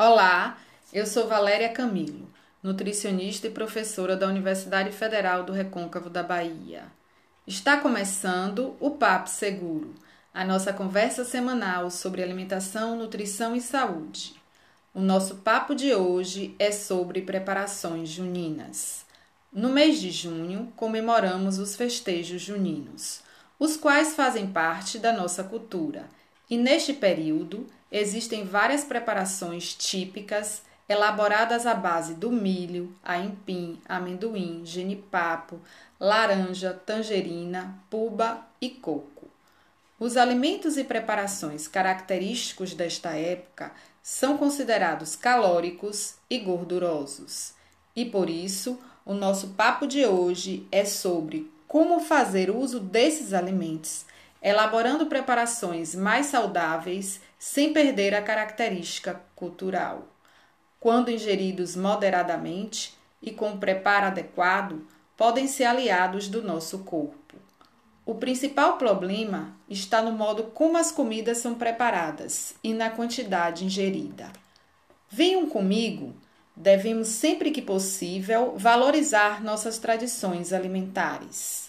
Olá, eu sou Valéria Camilo, nutricionista e professora da Universidade Federal do Recôncavo da Bahia. Está começando o Papo Seguro, a nossa conversa semanal sobre alimentação, nutrição e saúde. O nosso papo de hoje é sobre preparações juninas. No mês de junho, comemoramos os festejos juninos, os quais fazem parte da nossa cultura, e neste período existem várias preparações típicas elaboradas à base do milho, aipim, amendoim, genipapo, laranja, tangerina, puba e coco. Os alimentos e preparações característicos desta época são considerados calóricos e gordurosos. E por isso, o nosso papo de hoje é sobre como fazer uso desses alimentos elaborando preparações mais saudáveis sem perder a característica cultural. Quando ingeridos moderadamente e com preparo adequado, podem ser aliados do nosso corpo. O principal problema está no modo como as comidas são preparadas e na quantidade ingerida. Venham comigo, devemos sempre que possível valorizar nossas tradições alimentares.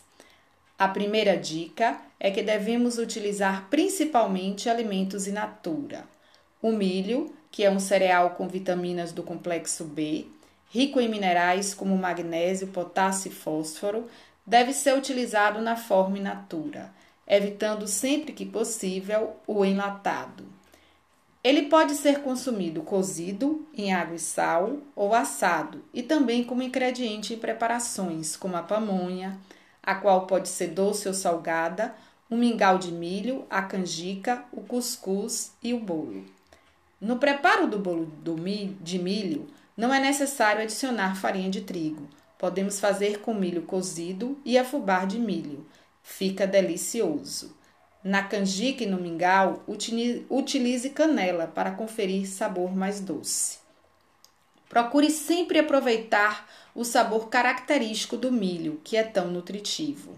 A primeira dica é que devemos utilizar principalmente alimentos in natura. O milho, que é um cereal com vitaminas do complexo B, rico em minerais como magnésio, potássio e fósforo, deve ser utilizado na forma in natura, evitando sempre que possível o enlatado. Ele pode ser consumido cozido em água e sal ou assado, e também como ingrediente em preparações como a pamonha, a qual pode ser doce ou salgada, um mingau de milho, a canjica, o cuscuz e o bolo. No preparo do bolo de milho, não é necessário adicionar farinha de trigo. Podemos fazer com milho cozido e afubá de milho. Fica delicioso. Na canjica e no mingau, utilize canela para conferir sabor mais doce. Procure sempre aproveitar o sabor característico do milho, que é tão nutritivo.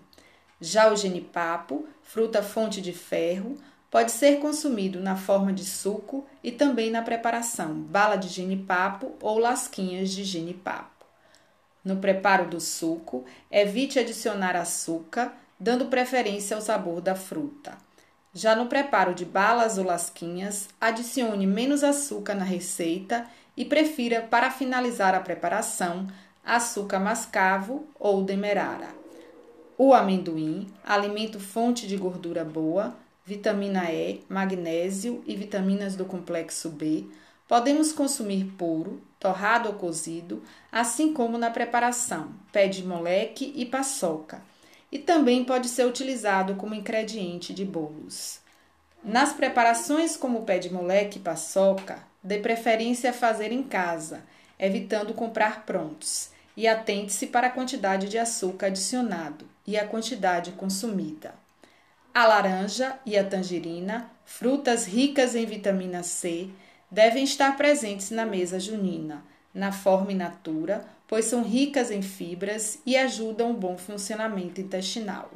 Já o genipapo, fruta fonte de ferro, pode ser consumido na forma de suco e também na preparação bala de genipapo ou lasquinhas de genipapo. No preparo do suco, evite adicionar açúcar, dando preferência ao sabor da fruta. Já no preparo de balas ou lasquinhas, adicione menos açúcar na receita e prefira, para finalizar a preparação, açúcar mascavo ou demerara. O amendoim, alimento fonte de gordura boa, vitamina E, magnésio e vitaminas do complexo B, podemos consumir puro, torrado ou cozido, assim como na preparação pé de moleque e paçoca, e também pode ser utilizado como ingrediente de bolos. Nas preparações como pé de moleque e paçoca, Dê preferência a fazer em casa, evitando comprar prontos, e atente-se para a quantidade de açúcar adicionado e a quantidade consumida. A laranja e a tangerina, frutas ricas em vitamina C, devem estar presentes na mesa junina, na forma in natura, pois são ricas em fibras e ajudam o bom funcionamento intestinal.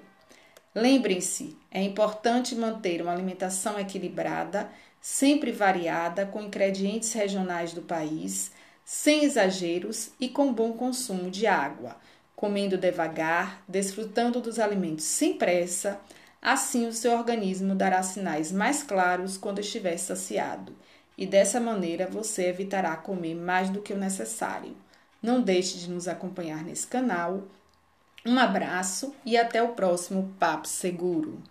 Lembrem-se, é importante manter uma alimentação equilibrada sempre variada, com ingredientes regionais do país, sem exageros e com bom consumo de água, comendo devagar, desfrutando dos alimentos sem pressa, assim o seu organismo dará sinais mais claros quando estiver saciado, e dessa maneira você evitará comer mais do que o necessário. Não deixe de nos acompanhar nesse canal. Um abraço e até o próximo Papo Seguro.